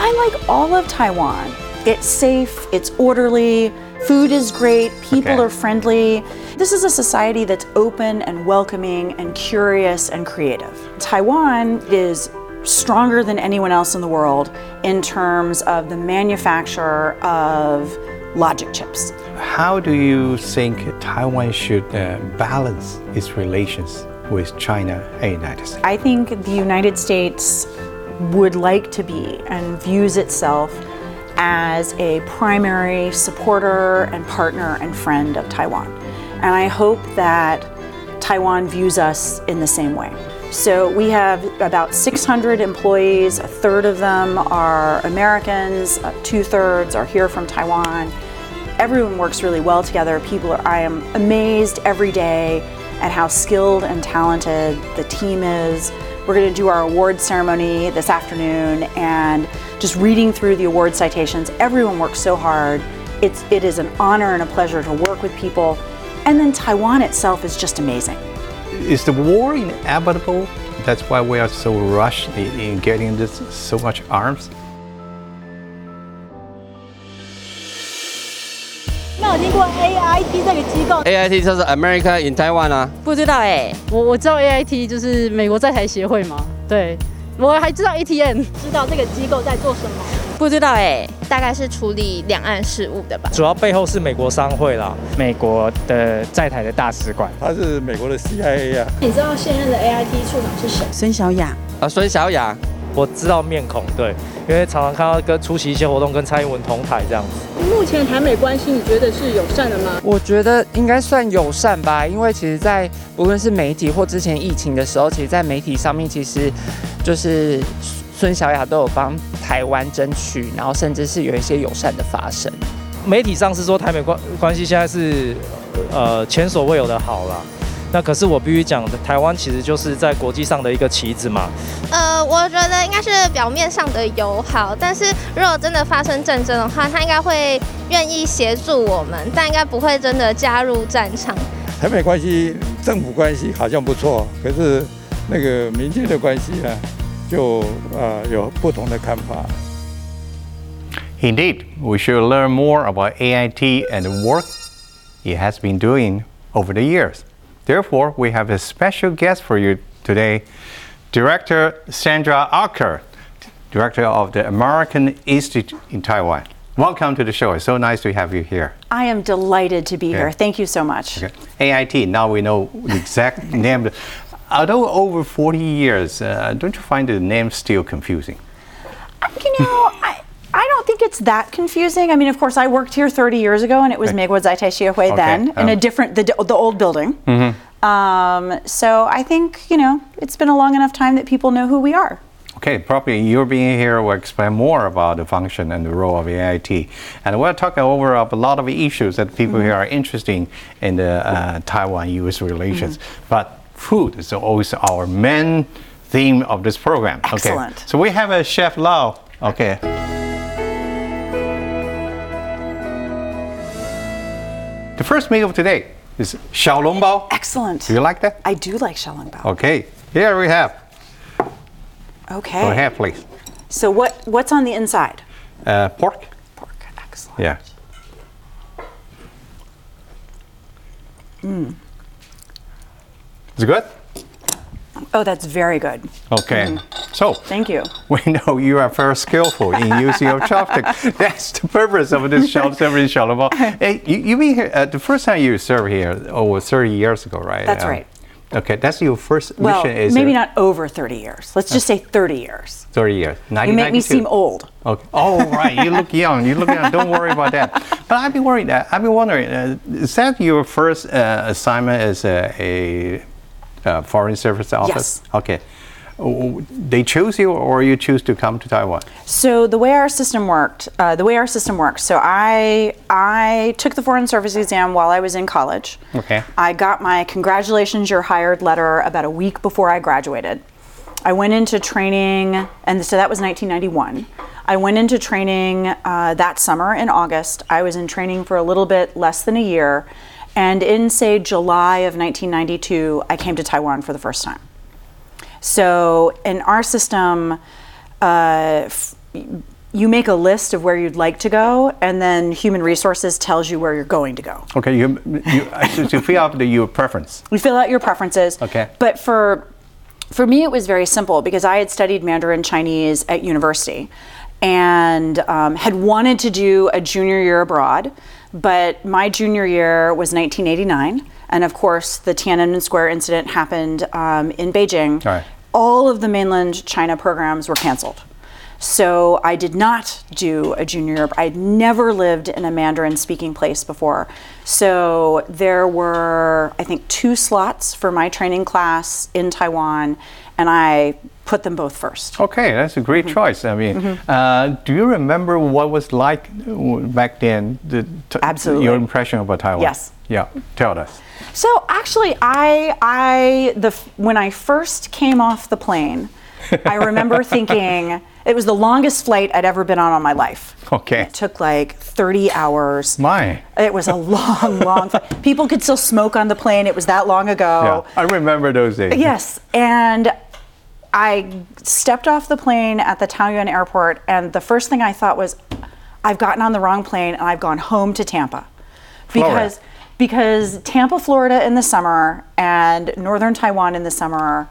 I like all of Taiwan. It's safe, it's orderly, food is great, people Okay. are friendly. This is a society that's open and welcoming and curious and creative. Taiwan is stronger than anyone else in the world in terms of the manufacture of logic chips. How do you think Taiwan should uh, balance its relations with China and United States? I think the United States would like to be and views itself as a primary supporter and partner and friend of Taiwan. And I hope that Taiwan views us in the same way. So we have about 600 employees, a third of them are Americans, uh, two thirds are here from Taiwan. Everyone works really well together. People are, I am amazed every day at how skilled and talented the team is. We're going to do our award ceremony this afternoon and just reading through the award citations. Everyone works so hard. It's, it is an honor and a pleasure to work with people. And then Taiwan itself is just amazing. Is the war inevitable? That's why we are so rushed in, in getting this so much arms. 听过 AIT 这个机构？AIT 就是 America in Taiwan 啊。不知道哎、我我知道 AIT 就是美国在台协会嘛，对我还知道 ATN，知道这个机构在做什么？不知道哎、大概是处理两岸事务的吧。主要背后是美国商会啦，美国的在台的大使馆。他是美国的 CIA 啊。你知道现任的 AIT 处长是谁？孙小雅，啊，孙小雅，我知道面孔，对，因为常常看到跟出席一些活动，跟蔡英文同台这样子。目前台美关系你觉得是友善的吗？我觉得应该算友善吧，因为其实，在无论是媒体或之前疫情的时候，其实，在媒体上面，其实就是孙小雅都有帮台湾争取，然后甚至是有一些友善的发生。媒体上是说台美关关系现在是呃前所未有的好啦。那可是我必须讲，台湾其实就是在国际上的一个棋子嘛。呃，我觉得应该是表面上的友好，但是如果真的发生战争的话，他应该会愿意协助我们，但应该不会真的加入战场。台美关系、政府关系好像不错，可是那个民间的关系呢，就呃有不同的看法。 Indeed, we should learn more about AIT and the work it has been doing over the years. Therefore, we have a special guest for you today, Director Sandra Oudkirk, Director of the American Institute in Taiwan. Welcome to the show. It's so nice to have you here. I am delighted to be here. Thank you so much. Okay. AIT, now we know the exact name. Although over 40 years, uh, don't you find the name still confusing? You know, I, I don't think it's that confusing. I mean, of course, I worked here 30 years ago, and it was Okay. Meiguo Zaitai Okay, then, in a um. different, the, the old building. Mm-hmm. Um, so I think, you know, it's been a long enough time that people know who we are. Okay, probably your being here will explain more about the function and the role of AIT. And we'll talk over a lot of issues that people here are interested in the uh, Taiwan-US relations. But food is always our main theme of this program. Excellent. Okay. So we have a chef Lau. Okay. The first meal of today is xiaolongbao. Excellent. Do you like that? I do like Xiaolongbao. Okay. Here we have. Okay. Go ahead, please. So what what's on the inside? Uh, pork. Pork. Excellent. Yeah. Is it good? Oh, that's very good. Okay. So Thank you. we know you are very skillful in using your chopstick. That's the purpose of this shell serving shalom. Hey, you, you been here uh, the first time you served here over 30 years ago, right? That's Um, right. Okay, that's your first Well, mission. Is maybe uh, not over 30 years. Let's just say 30 years. 30 years. You make me seem old. Okay. Oh, right. You look young. You look young. Don't worry about that. But I've been worried. Uh, I've been wondering. Uh, is that your first uh, assignment as a, a, uh foreign service office? Yes. Okay. Oh, They choose you, or you choose to come to Taiwan? So the way our system worked, uh, the way our system works. So I I took the foreign service exam while I was in college. Okay. I got my congratulations, you're hired letter about a week before I graduated. I went into training, and so that was 1991. I went into training uh, that summer in August. I was in training for a little bit less than a year, and in say July of 1992, I came to Taiwan for the first time. So in our system, uh, f- you make a list of where you'd like to go, and then human resources tells you where you're going to go. Okay, you, you to, to fill out the, your preference. You fill out your preferences. Okay. But for for me, it was very simple because I had studied Mandarin Chinese at university and um, had wanted to do a junior year abroad. But my junior year was 1989, and of course, the Tiananmen Square incident happened um, in Beijing. All right. All of the mainland China programs were canceled. So I did not do a junior year. I'd never lived in a Mandarin speaking place before. So there were, I think, two slots for my training class in Taiwan, and I put them both first. Okay, that's a great choice. I mean, uh, do you remember what was like back then? The, Absolutely. Your impression about Taiwan? Yes. Yeah, tell us. So actually, I, I, the when I first came off the plane, I remember thinking It was the longest flight I'd ever been on in my life. Okay. It took like 30 hours. My. It was a long, long flight. People could still smoke on the plane. It was that long ago. Yeah, I remember those days. Yes. And I stepped off the plane at the Taoyuan airport, and the first thing I thought was, I've gotten on the wrong plane and I've gone home to Tampa. Because. Because Tampa, Florida in the summer and northern Taiwan in the summer,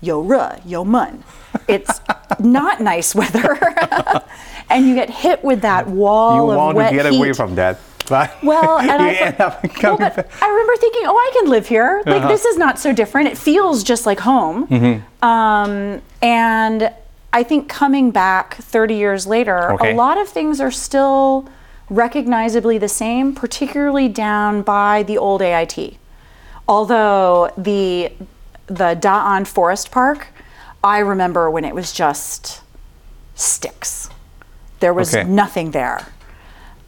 yo ru, yo mun. It's not nice weather, and you get hit with that wall You want to get heat. away from that. But Well, and I end thought- up well, coming but back. I remember thinking, oh, I can live here. Like Uh-huh. this is not so different. It feels just like home. Um, and I think coming back 30 years later, Okay. a lot of things are still recognizably the same, particularly down by the old AIT. Although the the Da'an Forest Park, I remember when it was just sticks. There was Okay. nothing there.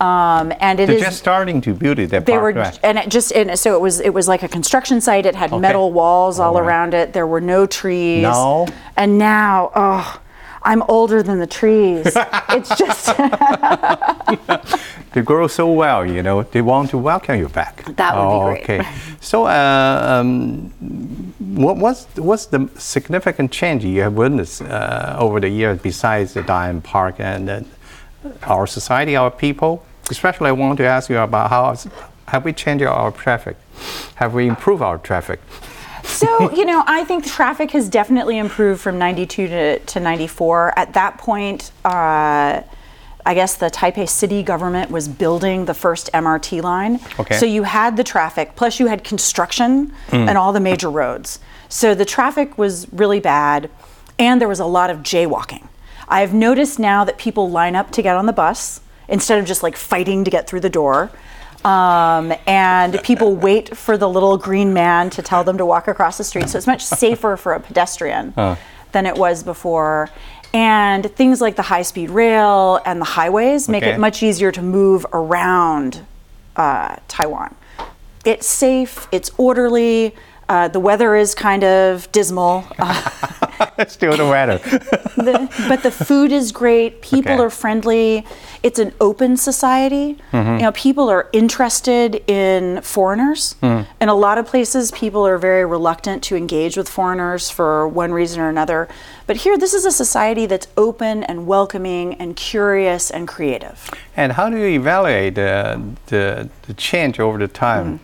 Um, and it They're is just starting to build it. That they were right? and it just and so it was it was like a construction site it had Okay. metal walls all All right. around it there were no trees Now? and now oh i'm older than the trees it's just They grow so well, you know. They want to welcome you back. That would be oh, great. Okay. So, uh, um, what, what's what's the significant change you have witnessed uh, over the years besides the Da'an Park and uh, our society, our people? Especially, I want to ask you about how have we changed our traffic? Have we improved our traffic? So you know i think traffic has definitely improved from 92 to, to 94 at that point uh, I guess the Taipei city government was building the first MRT line. Okay. So you had the traffic, plus you had construction Mm. and all the major roads. So the traffic was really bad, and there was a lot of jaywalking. I've noticed now that people line up to get on the bus instead of just like fighting to get through the door. Um, and people wait for the little green man to tell them to walk across the street. So it's much safer for a pedestrian than it was before. And things like the high speed rail and the highways make Okay. it much easier to move around uh, Taiwan. It's safe, it's orderly, uh, the weather is kind of dismal. Uh, Still the weather. the, but the food is great. People Okay. are friendly. It's an open society. Mm-hmm. You know, people are interested in foreigners. Mm. In a lot of places, people are very reluctant to engage with foreigners for one reason or another. But here, this is a society that's open and welcoming and curious and creative. And how do you evaluate uh, the, the change over the time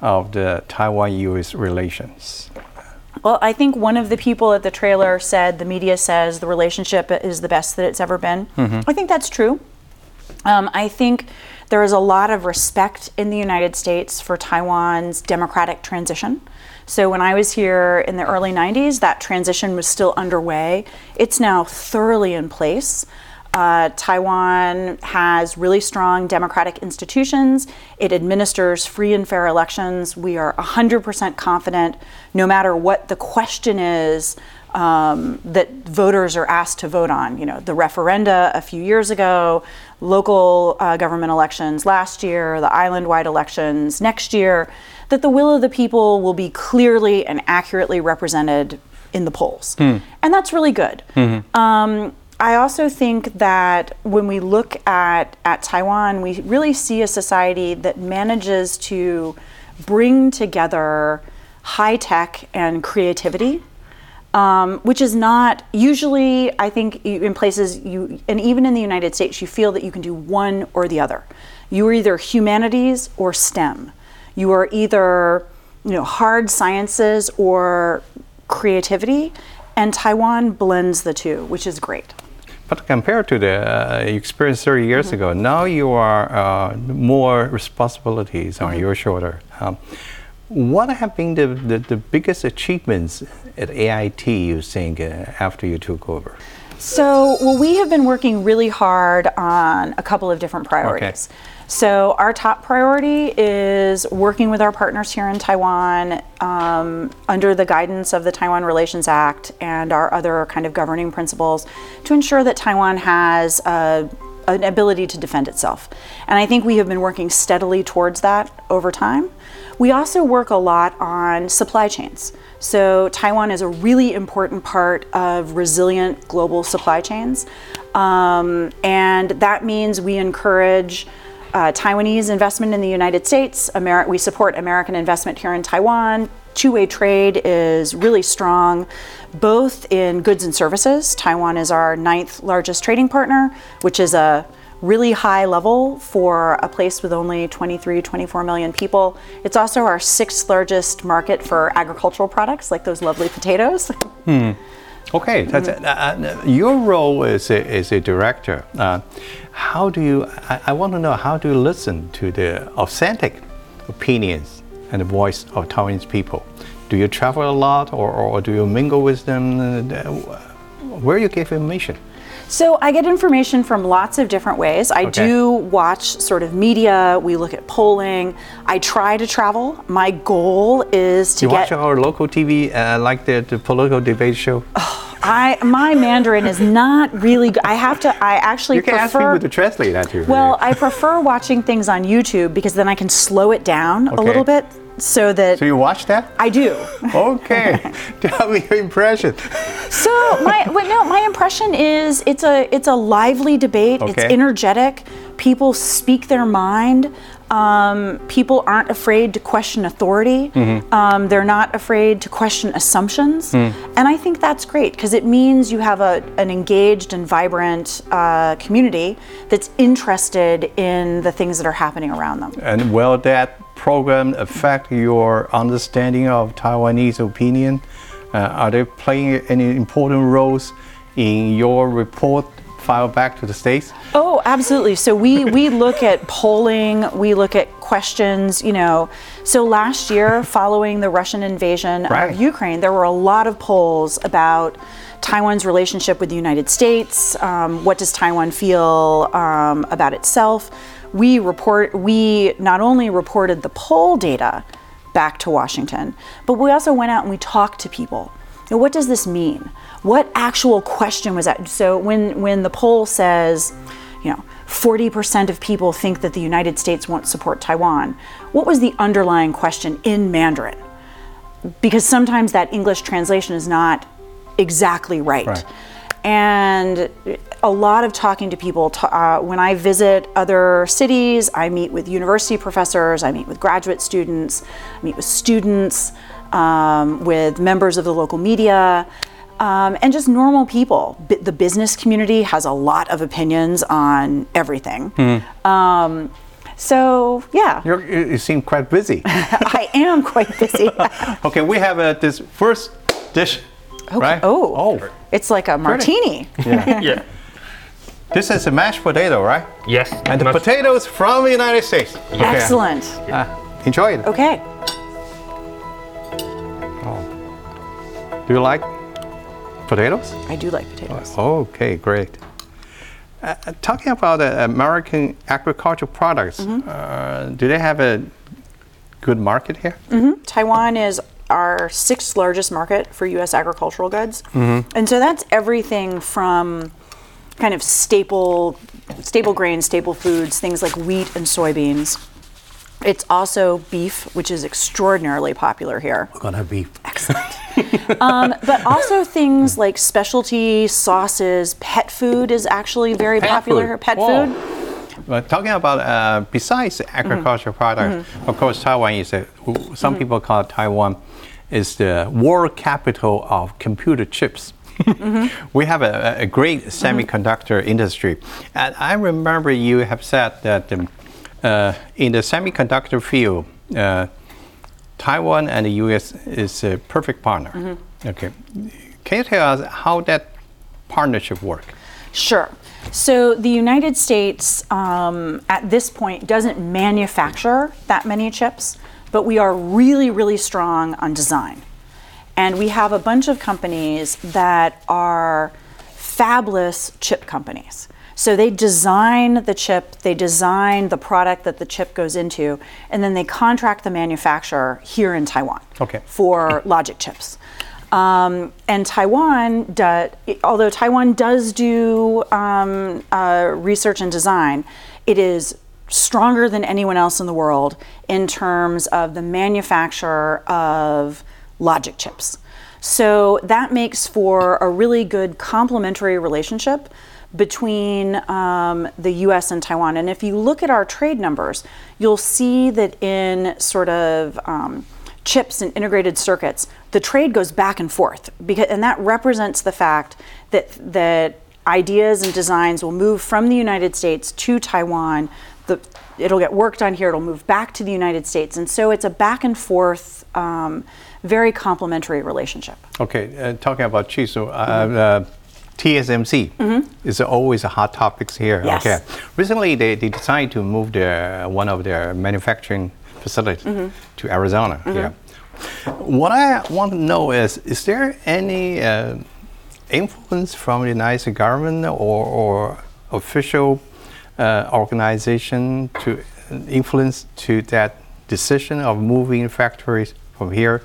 of the Taiwan-U.S. relations? Well, I think one of the people at the trailer said the media says the relationship is the best that it's ever been. I think that's true. Um, I think there is a lot of respect in the United States for Taiwan's democratic transition. So when I was here in the early 90s, that transition was still underway. It's now thoroughly in place. Uh, Taiwan has really strong democratic institutions. It administers free and fair elections. We are 100% confident, no matter what the question is, um, that voters are asked to vote on. You know, the referenda a few years ago, local uh, government elections last year, the island wide elections next year, that the will of the people will be clearly and accurately represented in the polls. And that's really good. Um, I also think that when we look at, at Taiwan, we really see a society that manages to bring together high tech and creativity um, which is not usually, I think, in places you, and even in the United States, you feel that you can do one or the other. You are either humanities or STEM. You are either, you know, hard sciences or creativity, and Taiwan blends the two, which is great. But compared to the uh, experience 30 years Mm-hmm. ago, now you are uh, more responsibilities on Mm-hmm. your shoulder. Um, what have been the, the, the biggest achievements at AIT, you think, uh, after you took over? So, well, we have been working really hard on a couple of different priorities. So, our top priority is working with our partners here in Taiwan um, under the guidance of the Taiwan Relations Act and our other kind of governing principles to ensure that Taiwan has a, an ability to defend itself. And I think we have been working steadily towards that over time. We also work a lot on supply chains. So, Taiwan is a really important part of resilient global supply chains. Um, and that means we encourage uh, Taiwanese investment in the United States. Ameri- we support American investment here in Taiwan. Two way trade is really strong, both in goods and services. Taiwan is our ninth largest trading partner, which is a really high level for a place with only 23, 24 million people. It's also our sixth largest market for agricultural products, like those lovely potatoes. Hmm. Okay, that's Mm-hmm. uh, uh, your role as a, as a director. Uh, how do you? I, I want to know how do you listen to the authentic opinions and the voice of Taiwanese people? Do you travel a lot, or, or do you mingle with them? Uh, Where you get information? So I get information from lots of different ways. I Okay. do watch sort of media. We look at polling. I try to travel. My goal is to you get. watch our local TV, uh, like the, the political debate show. I my Mandarin is not really. good. I have to. I actually you can ask prefer. people to translate that. Well, I prefer watching things on YouTube because then I can slow it down a little bit so that so you watch that? I do. Okay, tell me your impression. So my well, no, my impression is it's a it's a lively debate. It's energetic. People speak their mind. Um, people aren't afraid to question authority. Mm-hmm. Um, they're not afraid to question assumptions, Mm. and I think that's great because it means you have a, an engaged and vibrant uh, community that's interested in the things that are happening around them. And well, that program affect your understanding of Taiwanese opinion? Uh, are they playing any important roles in your report filed back to the states? Oh, absolutely. So we we look at polling, we look at questions, you know. So last year following the Russian invasion Right. of Ukraine, there were a lot of polls about Taiwan's relationship with the United States. Um, what does Taiwan feel um, about itself? We report we not only reported the poll data back to Washington, but we also went out and we talked to people. Now, what does this mean? What actual question was that? So when when the poll says, you know, 40% of people think that the United States won't support Taiwan, what was the underlying question in Mandarin? Because sometimes that English translation is not exactly right. Right. And a lot of talking to people. Uh, when I visit other cities, I meet with university professors, I meet with graduate students, I meet with students, um, with members of the local media, um, and just normal people. B- the business community has a lot of opinions on everything. Um, so, yeah, You're, you you seem quite busy. I am quite busy. okay, we have uh, this first dish, right? Oh, oh, it's like a martini. yeah. Yeah. This is a mashed potato, right? Yes. And the potatoes from the United States. Okay. Excellent. Uh, enjoy it. Okay. Do you like potatoes? I do like potatoes. Okay, great. Uh, talking about uh, American agricultural products, Mm-hmm. uh, do they have a good market here? Taiwan is our sixth largest market for U.S. agricultural goods, Mm-hmm. and so that's everything from kind of staple, staple grains, staple foods, things like wheat and soybeans. It's also beef, which is extraordinarily popular here. We're gonna be Um, but also things like specialty sauces, pet food is actually very Pet popular food. Pet Whoa. food. But talking about uh, besides agricultural products, of course, Taiwan is a, some people call Taiwan is the world capital of computer chips. We have a, a great semiconductor industry. And I remember you have said that um, uh, in the semiconductor field, uh, Taiwan and the US is a perfect partner. Okay. Can you tell us how that partnership work? Sure. So the United States um, at this point doesn't manufacture that many chips, but we are really, really strong on design. And we have a bunch of companies that are fabless chip companies. So they design the chip, they design the product that the chip goes into, and then they contract the manufacturer here in Taiwan Okay. for logic chips. Um, and Taiwan, do, although Taiwan does do um, uh, research and design, it is stronger than anyone else in the world in terms of the manufacture of logic chips. So that makes for a really good complementary relationship between um, the US and Taiwan. And if you look at our trade numbers, you'll see that in sort of um, chips and integrated circuits, the trade goes back and forth because and that represents the fact that that ideas and designs will move from the United States to Taiwan. The, it'll get worked on here. It'll move back to the United States, and so it's a back and forth, um, very complementary relationship. Okay, uh, talking about so uh, uh, TSMC is always a hot topic here. Yes. Okay, recently they, they decided to move their one of their manufacturing facilities to Arizona. Yeah. What I want to know is, is there any uh, influence from the United States government or, or official uh, organization to influence to that decision of moving factories from here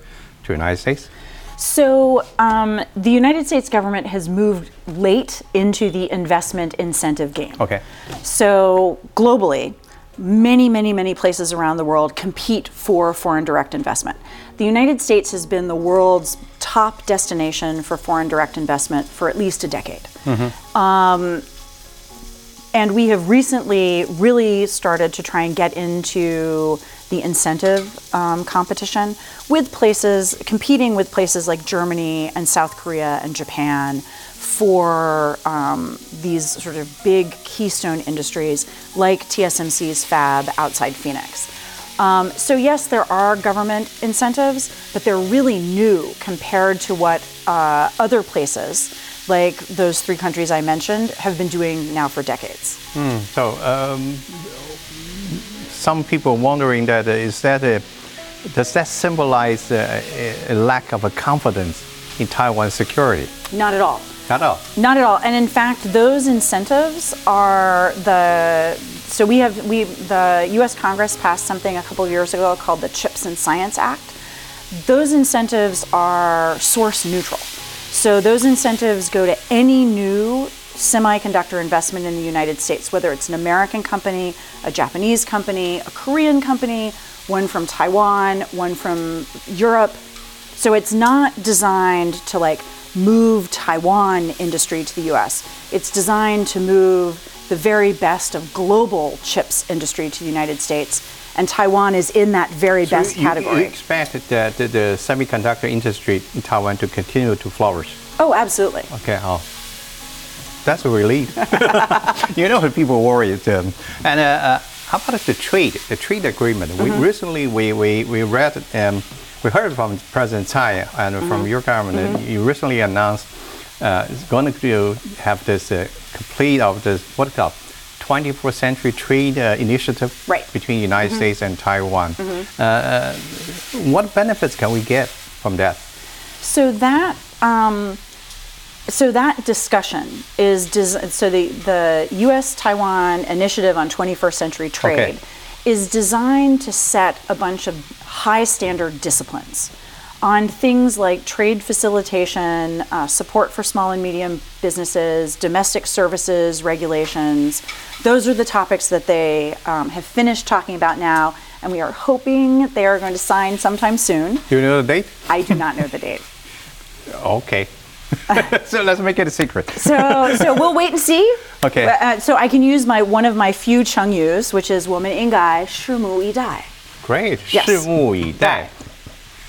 to the United States? So, um, the United States government has moved late into the investment incentive game. Okay. So, globally, many, many, many places around the world compete for foreign direct investment. The United States has been the world's top destination for foreign direct investment for at least a decade. Um, and we have recently really started to try and get into the incentive um, competition with places, competing with places like Germany and South Korea and Japan for um, these sort of big keystone industries like TSMC's fab outside Phoenix. Um, so, yes, there are government incentives, but they're really new compared to what uh, other places, like those three countries I mentioned, have been doing now for decades. So, um, some people wondering that uh, is that a, does that symbolize a, a lack of a confidence in Taiwan's security? Not at all. Not at all. Not at all. And in fact, those incentives are the so we have we the U.S. Congress passed something a couple of years ago called the Chips and Science Act. Those incentives are source neutral. So those incentives go to any new semiconductor investment in the United States, whether it's an American company, a Japanese company, a Korean company, one from Taiwan, one from Europe. So it's not designed to like move Taiwan industry to the US. It's designed to move the very best of global chips industry to the United States. And Taiwan is in that very So best you, you expect that the, the semiconductor industry in Taiwan to continue to flourish? oh, absolutely. Okay, oh. That's a relief. you know, people worry. Um, and uh, uh, how about the trade, the trade agreement? We recently we, we, we read, um, we heard from President Tsai and from your government. that You recently announced uh, it's going to have this uh, complete of this what called 24th century trade uh, initiative Right. between United States and Taiwan. Uh, uh, what benefits can we get from that? So that um, so that discussion is des- so the the U.S. Taiwan Initiative on 21st Century Trade is designed to set a bunch of high standard disciplines on things like trade facilitation, uh, support for small and medium businesses, domestic services regulations. Those are the topics that they um, have finished talking about now, and we are hoping they are going to sign sometime soon. Do you know the date? I do not know the date. Okay. so let's make it a secret. So, so we'll wait and see. Okay. Uh, so I can use my one of my few Chengyus, which is 我们应该拭目以待. Great. Yes. 拭目以待.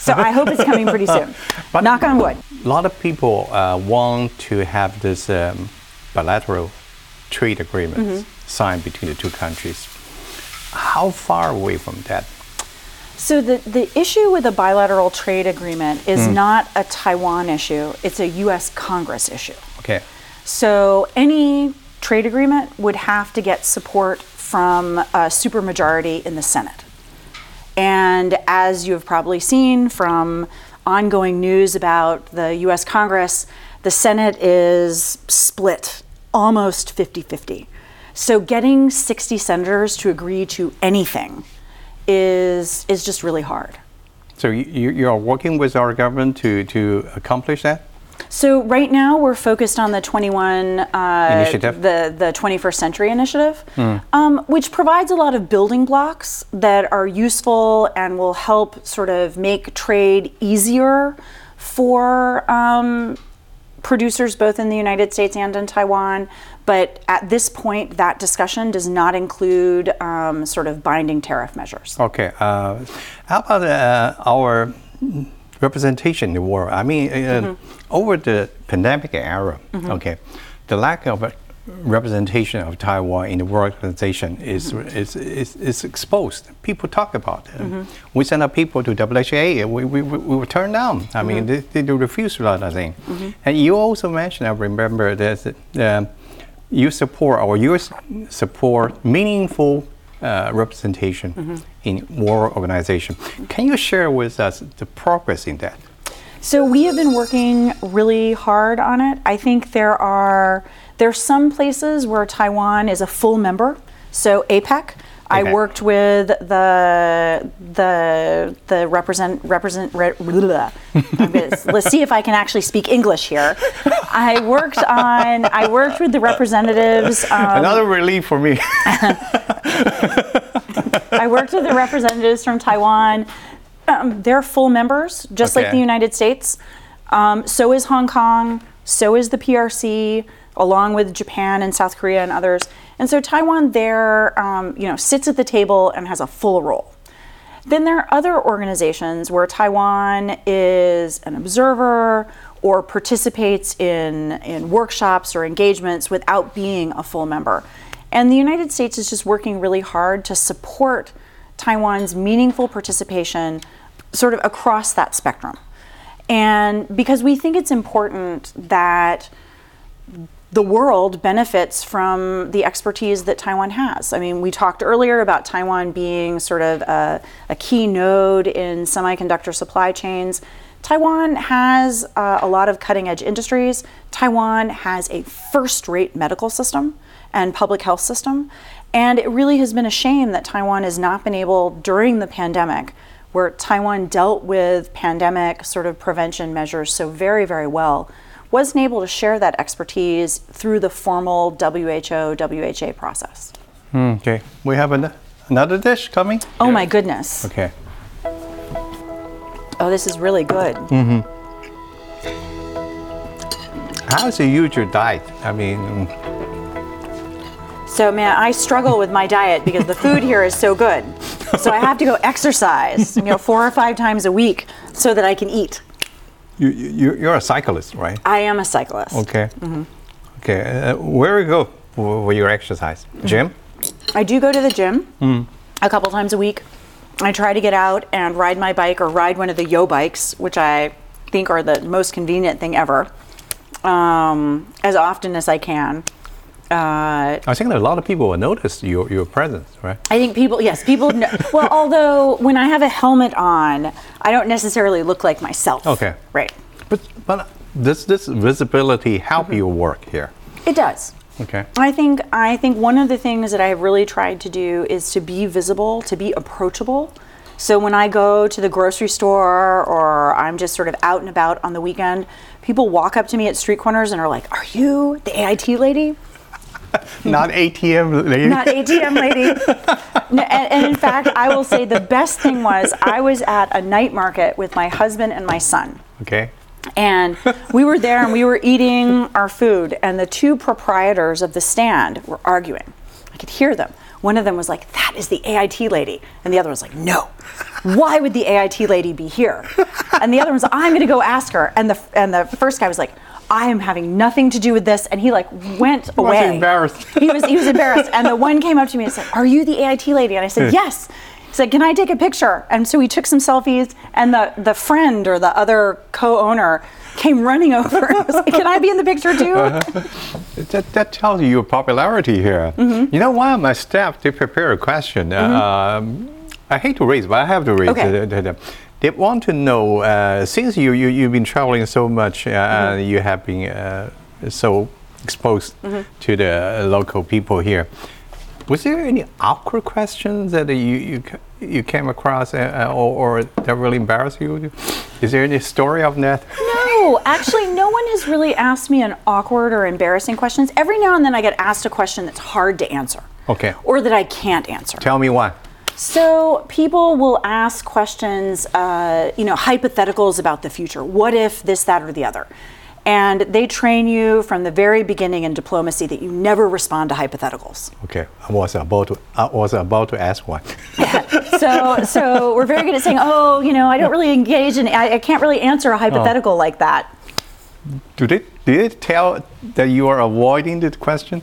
So I hope it's coming pretty soon. But- Knock on wood. A lot of people uh, want to have this um, bilateral trade agreements signed between the two countries. How far away from that? So the, the issue with a bilateral trade agreement is not a Taiwan issue, it's a US Congress issue. Okay. So any trade agreement would have to get support from a supermajority in the Senate. And as you have probably seen from ongoing news about the US Congress, the Senate is split almost 50 50. So getting 60 senators to agree to anything is, is just really hard. So you, you are working with our government to, to accomplish that? So right now we're focused on the 21 uh, Initiative? the the 21st Century Initiative, um, which provides a lot of building blocks that are useful and will help sort of make trade easier for um, producers both in the United States and in Taiwan. But at this point, that discussion does not include um, sort of binding tariff measures. Okay. Uh, how about uh, our representation in the world? I mean, uh, over the pandemic era, okay, the lack of uh, representation of Taiwan in the World Organization is, is, is, is exposed. People talk about it. We send our people to WHA, we, we, we were turned down. I mean, they, they do refuse a lot of things. And you also mentioned, I remember, that um, you support or you support meaningful uh, representation in World Organization. Can you share with us the progress in that? So we have been working really hard on it. I think there are there are some places where Taiwan is a full member. So APEC. I worked with the the the represent represent. Re, blah. I'm let's see if I can actually speak English here. I worked on I worked with the representatives. Um, Another relief for me. I worked with the representatives from Taiwan. Um, they're full members, just like the United States. Um, so is Hong Kong. So is the PRC, along with Japan and South Korea and others. And so Taiwan there, um, you know, sits at the table and has a full role. Then there are other organizations where Taiwan is an observer or participates in, in workshops or engagements without being a full member. And the United States is just working really hard to support Taiwan's meaningful participation sort of across that spectrum. And because we think it's important that the world benefits from the expertise that Taiwan has. I mean, we talked earlier about Taiwan being sort of a, a key node in semiconductor supply chains. Taiwan has uh, a lot of cutting edge industries. Taiwan has a first rate medical system and public health system. And it really has been a shame that Taiwan has not been able, during the pandemic, where Taiwan dealt with pandemic sort of prevention measures so very, very well, wasn't able to share that expertise through the formal WHO WHA process. Hmm, okay. We have an, another dish coming? Oh my goodness. Okay. Oh, this is really good. Mm-hmm. How do you use your diet? I mean, mm. So, man, I struggle with my diet because the food here is so good. So I have to go exercise, you know, four or five times a week so that I can eat. You, you, you're a cyclist, right? I am a cyclist. Okay. Okay. Uh, where you go for, for your exercise? Gym? I do go to the gym a couple times a week. I try to get out and ride my bike or ride one of the YouBikes, which I think are the most convenient thing ever, um, as often as I can. Uh, I think that a lot of people will notice your, your presence, right? I think people, yes, people know. Well, although when I have a helmet on, I don't necessarily look like myself. Okay. Right. But, but does this visibility help your work here? It does. Okay. I think I think one of the things that I've really tried to do is to be visible, to be approachable. So when I go to the grocery store or I'm just sort of out and about on the weekend, people walk up to me at street corners and are like, "Are you the AIT lady?" Not ATM lady. Not ATM lady. No, and, and in fact, I will say the best thing was I was at a night market with my husband and my son. Okay. And we were there and we were eating our food, and the two proprietors of the stand were arguing. I could hear them. One of them was like, "That is the AIT lady," and the other was like, "No, why would the AIT lady be here?" And the other was, "I'm going to go ask her." And the and the first guy was like, "I am having nothing to do with this," and he like went was away. embarrassed. He was he was embarrassed. And the one came up to me and said, "Are you the AIT lady?" And I said, "Yes." He said, "Can I take a picture?" And so we took some selfies. And the the friend or the other co-owner came running over and was like, "Can I be in the picture too?" That, that tells you your popularity here. Mm-hmm. You know, one of my staff, they prepare a question. Um, I hate to raise, but I have to raise Okay. it. Uh, They want to know, uh, since you, you, you've been traveling so much uh, Mm-hmm. and you have been uh, so exposed Mm-hmm. to the local people here, was there any awkward questions that you, you, you came across uh, uh, or, or that really embarrassed you? Is there any story of that? No, actually, no one has really asked me an awkward or embarrassing questions. Every now and then I get asked a question that's hard to answer Okay. or that I can't answer. Tell me why. So people will ask questions, uh, you know, hypotheticals about the future. What if this, that, or the other? And they train you from the very beginning in diplomacy that you never respond to hypotheticals. Okay, I was about to, I was about to ask one. So, so we're very good at saying, oh, you know, I don't really engage in, I, I can't really answer a hypothetical like that. Do they, did it tell that you are avoiding the question?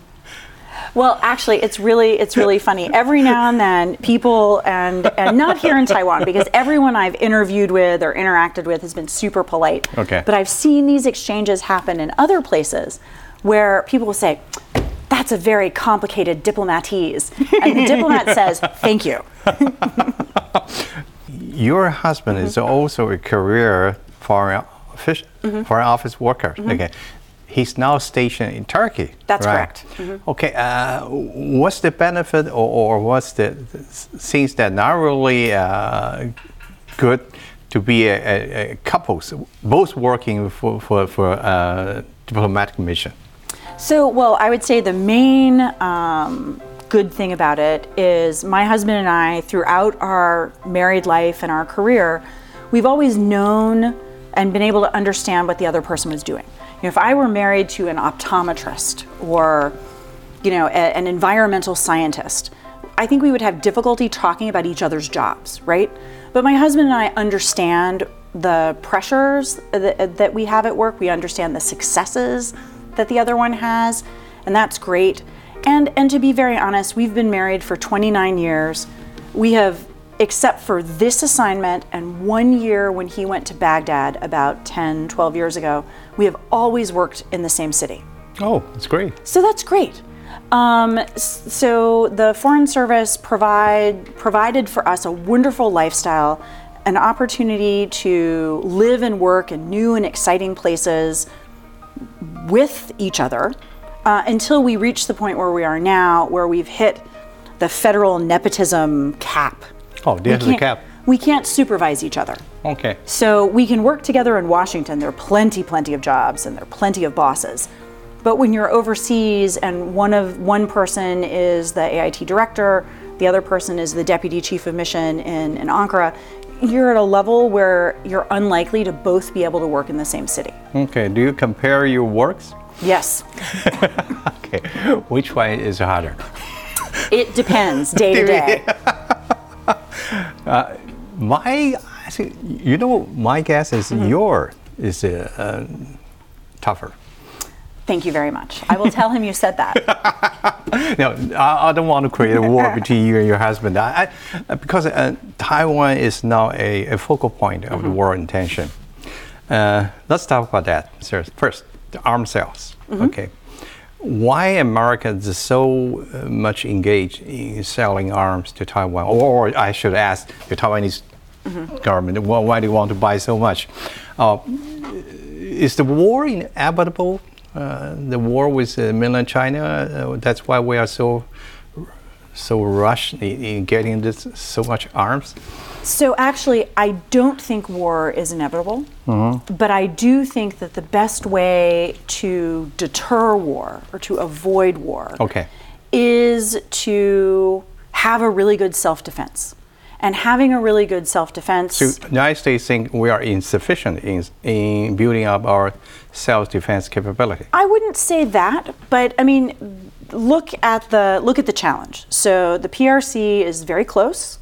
Well, actually, it's really it's really funny. Every now and then, people and and not here in Taiwan because everyone I've interviewed with or interacted with has been super polite. Okay. But I've seen these exchanges happen in other places where people will say, "That's a very complicated diplomatese," and the diplomat says, "Thank you." Your husband is Mm-hmm. also a career foreign, offic- Mm-hmm. foreign office worker. Okay. He's now stationed in Turkey. That's right? correct. Mm-hmm. Okay. Uh, what's the benefit, or, or what's the things that not really uh, good to be a, a, a couples both working for for, for uh, diplomatic mission? So, well, I would say the main um, good thing about it is my husband and I, throughout our married life and our career, we've always known and been able to understand what the other person was doing. Know, if I were married to an optometrist or, you know, a- an environmental scientist, I think we would have difficulty talking about each other's jobs, right? But my husband and I understand the pressures that, that we have at work. We understand the successes that the other one has, and that's great. And and to be very honest, we've been married for 29 years. We have except for this assignment and one year when he went to Baghdad about 10, 12 years ago, we have always worked in the same city. Oh, that's great. So that's great. Um, so the Foreign Service provide provided for us a wonderful lifestyle, an opportunity to live and work in new and exciting places with each other uh, until we reach the point where we are now, where we've hit the federal nepotism cap. Oh, there's the cap. We can't supervise each other. Okay. So we can work together in Washington. There are plenty, plenty of jobs, and there are plenty of bosses. But when you're overseas, and one of one person is the AIT director, the other person is the deputy chief of mission in, in Ankara, you're at a level where you're unlikely to both be able to work in the same city. Okay. Do you compare your works? Yes, Okay. Which one is harder? it depends day to day. Uh, My, you know, my guess is Mm-hmm. your is uh, uh, tougher. Thank you very much. I will tell him you said that. No, I, I don't want to create a war between you and your husband. I, I, because uh, Taiwan is now a, a focal point of the war intention. Uh, let's talk about that sir. first. The arms sales. Okay. Why America is so uh, much engaged in selling arms to Taiwan, or, I should ask the Taiwanese government, why, why do you want to buy so much? Uh, is the war inevitable? Uh, the war with uh, mainland China. Uh, that's why we are so so rushed in, in getting this so much arms. So actually, I don't think war is inevitable, mm-hmm. but I do think that the best way to deter war or to avoid war Okay. is to have a really good self-defense. And having a really good self-defense So the United States think we are insufficient in, in building up our self-defense capability. I wouldn't say that, but I mean, look at the look at the challenge. So the PRC is very close.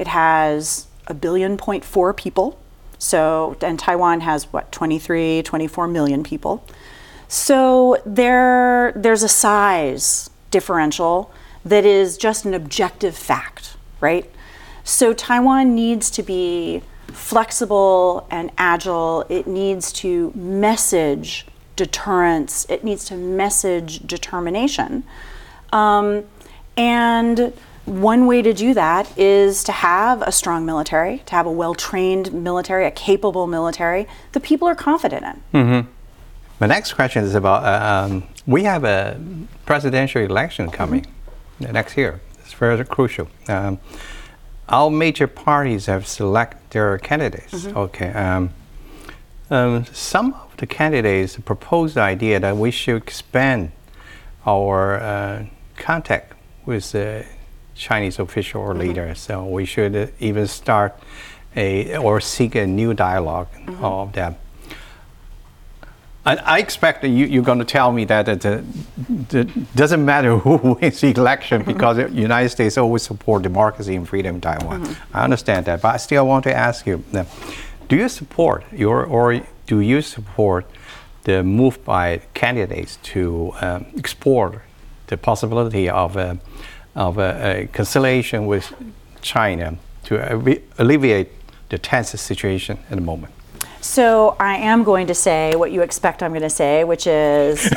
It has a billion point four people. So and Taiwan has what 23, 24 million people. So there there's a size differential that is just an objective fact, right? So Taiwan needs to be flexible and agile. It needs to message deterrence. It needs to message determination. Um, and one way to do that is to have a strong military, to have a well trained military, a capable military that people are confident in. Mm-hmm. The next question is about uh, um, we have a presidential election coming Mm-hmm. next year. It's very crucial. Um, our major parties have selected their candidates. Mhm. Okay. Um, um, some of the candidates proposed the idea that we should expand our uh, contact with the Chinese official or leaders. So we should uh, even start a or seek a new dialog of them. I, I expect that you, you're going to tell me that it uh, it doesn't matter who wins the election because the United States always support democracy and freedom in Taiwan. I understand that, but I still want to ask you: uh, Do you support your or do you support the move by candidates to um, explore the possibility of a, of a, a conciliation with China to alleviate the tense situation at the moment? So I am going to say what you expect I'm going to say, which is,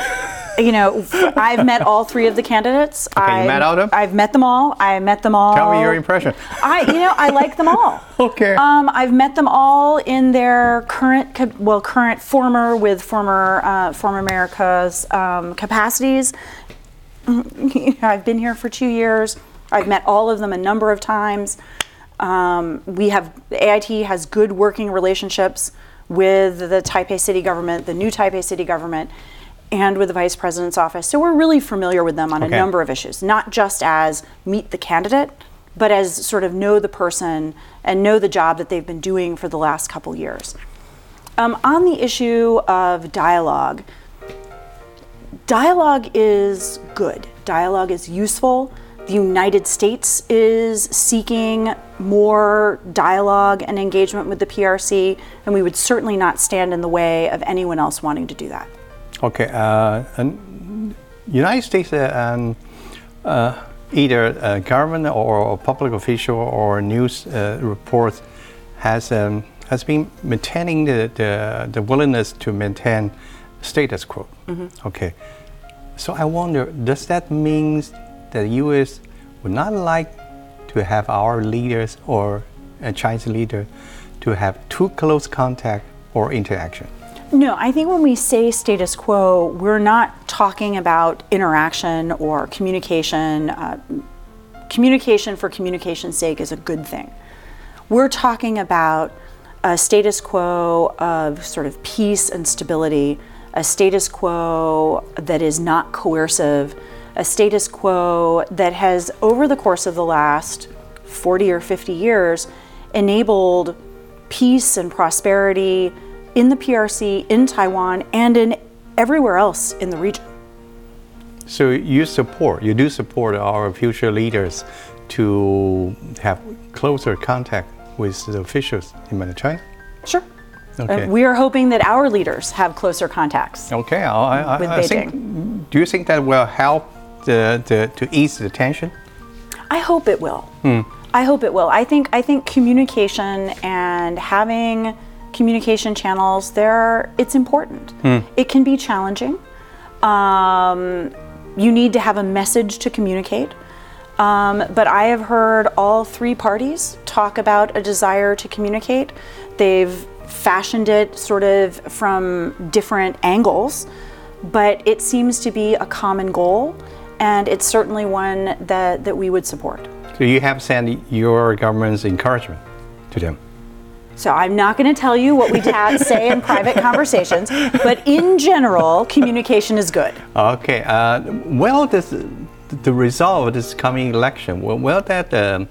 you know, I've met all three of the candidates. Okay, I've, met all of them? I've met them all. I met them all. Tell me your impression. I, you know, I like them all. Okay. Um, I've met them all in their current, well, current former with former, uh, former America's um, capacities. I've been here for two years. I've met all of them a number of times. Um, we have AIT has good working relationships with the Taipei City government, the new Taipei City government, and with the Vice President's office. So we're really familiar with them on Okay. a number of issues, not just as meet the candidate, but as sort of know the person and know the job that they've been doing for the last couple years. Um, on the issue of dialogue, dialogue is good. Dialogue is useful. The United States is seeking more dialogue and engagement with the PRC, and we would certainly not stand in the way of anyone else wanting to do that. Okay, uh, and United States, uh, um, uh, either government or public official or news uh, reports has um, has been maintaining the, the, the willingness to maintain status quo. Mhm. Okay, so I wonder, does that mean that the U.S. would not like to have our leaders or a Chinese leader to have too close contact or interaction? No, I think when we say status quo, we're not talking about interaction or communication. Uh, communication for communication's sake is a good thing. We're talking about a status quo of sort of peace and stability, a status quo that is not coercive, a status quo that has, over the course of the last 40 or 50 years, enabled peace and prosperity in the PRC, in Taiwan, and in everywhere else in the region. So you support, you do support our future leaders to have closer contact with the officials in mainland China? Sure. Okay. Uh, we are hoping that our leaders have closer contacts. okay. I, I, with I think, do you think that will help the, the, to ease the tension? I hope it will. Hmm. I hope it will. I think I think communication and having communication channels there it's important. Hmm. It can be challenging. Um, you need to have a message to communicate. Um, but I have heard all three parties talk about a desire to communicate. They've fashioned it sort of from different angles, but it seems to be a common goal, and it's certainly one that, that we would support. So you have sent your government's encouragement to them. So I'm not going to tell you what we ta- say in private conversations, but in general, communication is good. Okay. Uh, will this, the result of this coming election, will, will that um,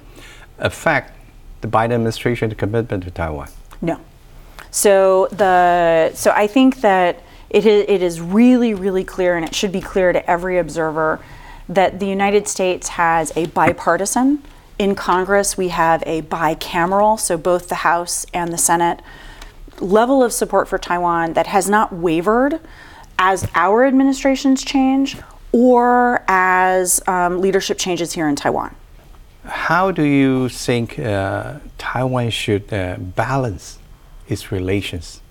affect the Biden administration's commitment to Taiwan? No. So the so I think that it is, it is really really clear, and it should be clear to every observer that the United States has a bipartisan. In Congress, we have a bicameral, so both the House and the Senate, level of support for Taiwan that has not wavered as our administrations change or as um, leadership changes here in Taiwan. How do you think uh, Taiwan should uh, balance its relations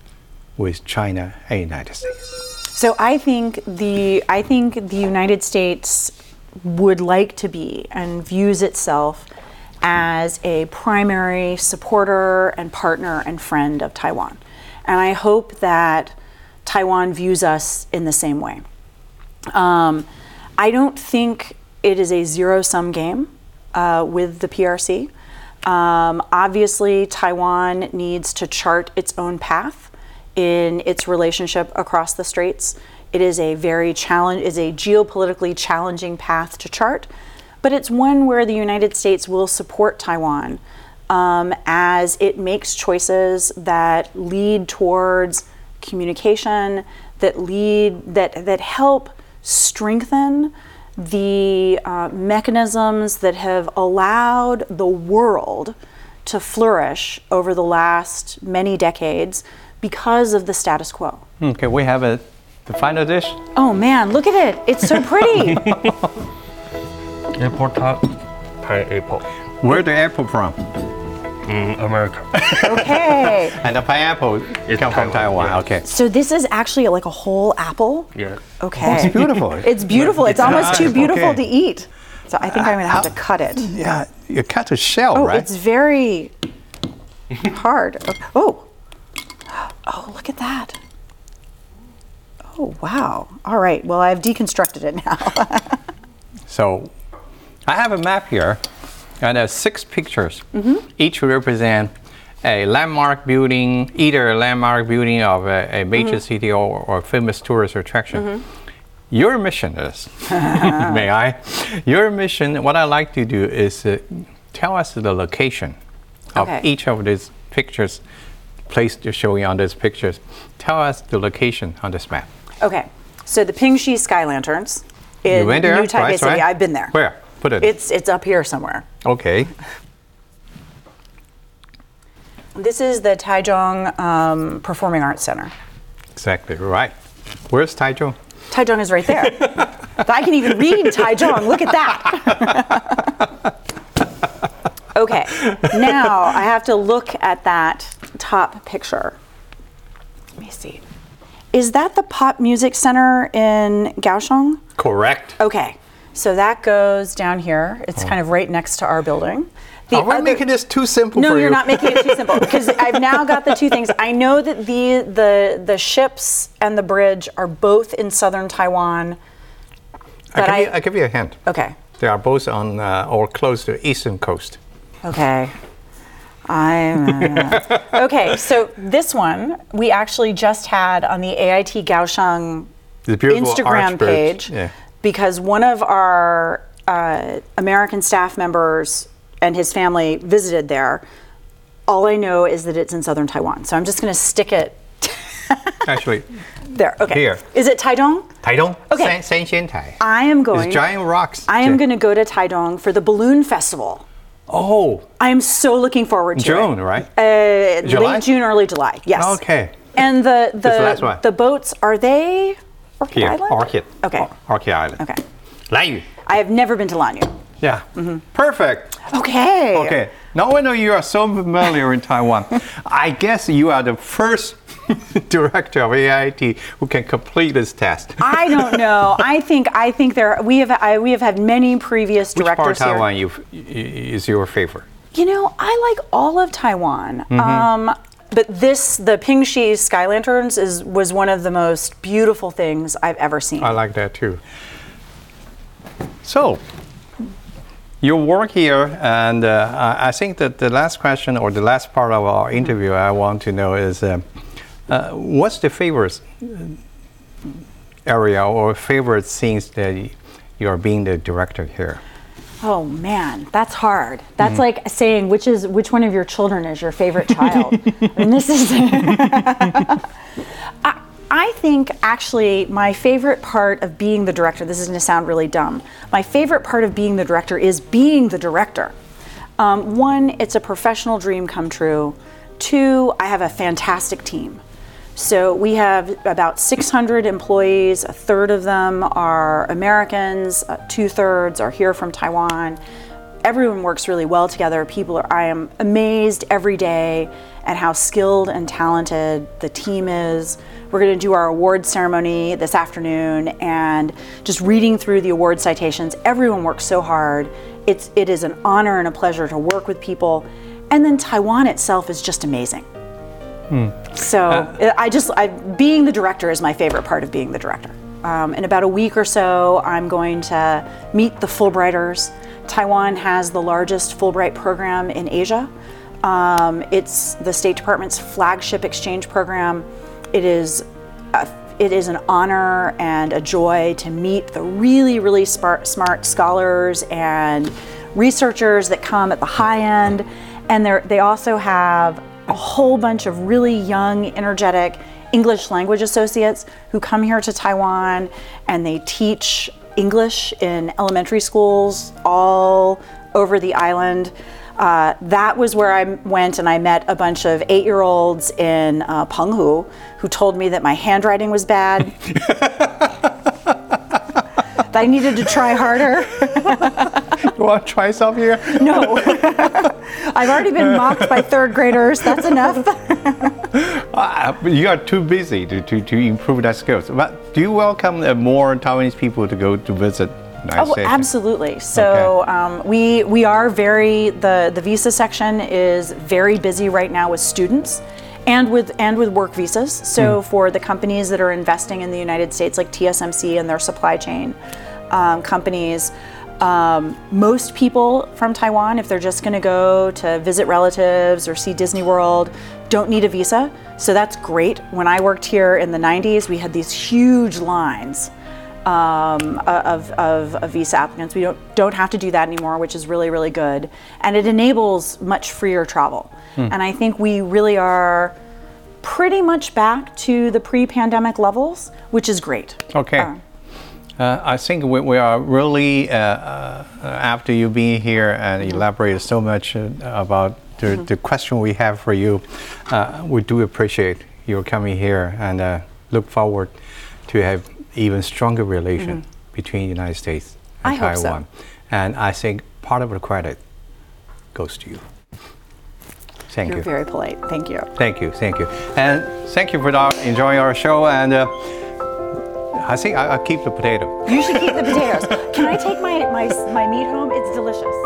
with China and United States? So I think the I think the United States would like to be and views itself as a primary supporter and partner and friend of Taiwan. And I hope that Taiwan views us in the same way. Um, I don't think it is a zero sum game uh, with the PRC. Um, obviously, Taiwan needs to chart its own path in its relationship across the straits. It is a very challenge is a geopolitically challenging path to chart, but it's one where the United States will support Taiwan um, as it makes choices that lead towards communication, that lead that that help strengthen the uh, mechanisms that have allowed the world to flourish over the last many decades because of the status quo. Okay, we have a, the final dish. Oh man, look at it. It's so pretty. Airport top pineapple. Where the apple from? Mm, America. okay. And the pineapple It's come from Taiwan, Taiwan. yeah. Okay. So this is actually like a whole apple. Yeah. Okay. Oh, it's beautiful. It's beautiful. It's, It's almost nice. too beautiful Okay. to eat. So I think I'm gonna have to cut it. Yeah, you cut the shell, Oh, right? it's very hard. Oh. Oh, look at that. Oh, wow. All right. Well, I've deconstructed it now. So I have a map here, and there's six pictures. Mm-hmm. Each represent a landmark building, either a landmark building of a, a major Mhm. city or, or famous tourist attraction. Mhm. Your mission is, may I? Your mission, what I like to do is uh, tell us the location of Okay. each of these pictures, placed you showing on these pictures. Tell us the location on this map. okay. So the Pingxi Sky Lanterns in You went there? New Taipei Right, City. right. I've been there. Where? Put it. It's it's up here somewhere. okay. This is the Taichung um, Performing Arts Center. Exactly right. Where's Taichung? Taichung is right there. I can even read Taichung. Look at that. okay, now I have to look at that top picture. Let me see. Is that the Pop Music Center in Kaohsiung? Correct. Okay, so that goes down here. It's kind of right next to our building. The Are we other- making this too simple no, you're you? not making it too simple because I've now got the two things. I know that the the the ships and the bridge are both in southern Taiwan. I give, I, you, I give you a hint. okay, They are both on uh, or close to eastern coast. okay. I'm uh, okay. So this one we actually just had on the AIT Kaohsiung The Instagram page Yeah. Because one of our uh, American staff members and his family visited there. All I know is that it's in southern Taiwan, so I'm just going to stick it Actually, there. Okay. Here. Is it Taidong? Taitung. Okay. San, Sanxiantai. I am going. It's giant rocks. I am going to go to Taidong for the balloon festival. Oh, I am so looking forward to June, it. right? Uh, July? Late June, early July. Yes. Okay. And the the the boats are they Orchid Here, Island? Orchid. Okay. Or- Orchid Island. Okay. Lanyu. I have never been to Lanyu. Yeah. Perfect. Okay. Okay. Now I know you are so familiar in Taiwan. I guess you are the first director of AIT who can complete this test. I don't know. I think I think there we have I, we have had many previous Which part of directors here. Taiwan you, is your favorite? You know, I like all of Taiwan. Mhm. Um, but this, the Pingxi Sky Lanterns, is was one of the most beautiful things I've ever seen. I like that too. So, your work here, and uh, I think that the last question or the last part of our interview I want to know is uh, uh, what's the favorite area or favorite scenes that you are being the director here? Oh man, that's hard. That's Mhm. like saying which is which one of your children is your favorite child. and this is I, I think actually my favorite part of being the director, this is going to sound really dumb, my favorite part of being the director is being the director. Um, one, it's a professional dream come true. Two, I have a fantastic team. So we have about 600 employees. A third of them are Americans. Uh, two thirds are here from Taiwan. Everyone works really well together. People are. I am amazed every day at how skilled and talented the team is. We're going to do our award ceremony this afternoon, and just reading through the award citations, everyone works so hard. It's it is an honor and a pleasure to work with people, and then Taiwan itself is just amazing. So Uh, I just, I, being the director is my favorite part of being the director. Um, in about a week or so, I'm going to meet the Fulbrighters. Taiwan has the largest Fulbright program in Asia. Um, it's the State Department's flagship exchange program. It is a, it is an honor and a joy to meet the really, really smart, smart scholars and researchers that come at the high end. And they also have a whole bunch of really young, energetic English language associates who come here to Taiwan and they teach English in elementary schools all over the island. Uh, that was where I went and I met a bunch of eight year olds in uh, Penghu who told me that my handwriting was bad. that I needed to try harder. You want to try some here? No. I've already been mocked by third graders. That's enough. Uh, you are too busy to, to, to improve that skills. But do you welcome uh, more Taiwanese people to go to visit United Oh, States? absolutely. So um, we we are very the the visa section is very busy right now with students. And with and with work visas. So for the companies that are investing in the United States, like TSMC and their supply chain um, companies, um, most people from Taiwan, if they're just going to go to visit relatives or see Disney World, don't need a visa. So that's great. When I worked here in the 90s, we had these huge lines um, of, of, of visa applicants. We don't, don't have to do that anymore, which is really, really good. And it enables much freer travel. And I think we really are pretty much back to the pre pandemic levels, which is great. Okay. Uh, Uh, I think we, we are really, uh, uh, after you being here and elaborated so much uh, about the, the question we have for you, uh, we do appreciate your coming here and uh, look forward to have even stronger relation between the United States and I hope so. Taiwan. And I think part of the credit goes to you. Thank You're you. very polite. Thank you. Thank you, thank you. And thank you for enjoying our show. And uh, I see. I, I keep the potato. You should keep the potatoes. Can I take my, my, my meat home? It's delicious.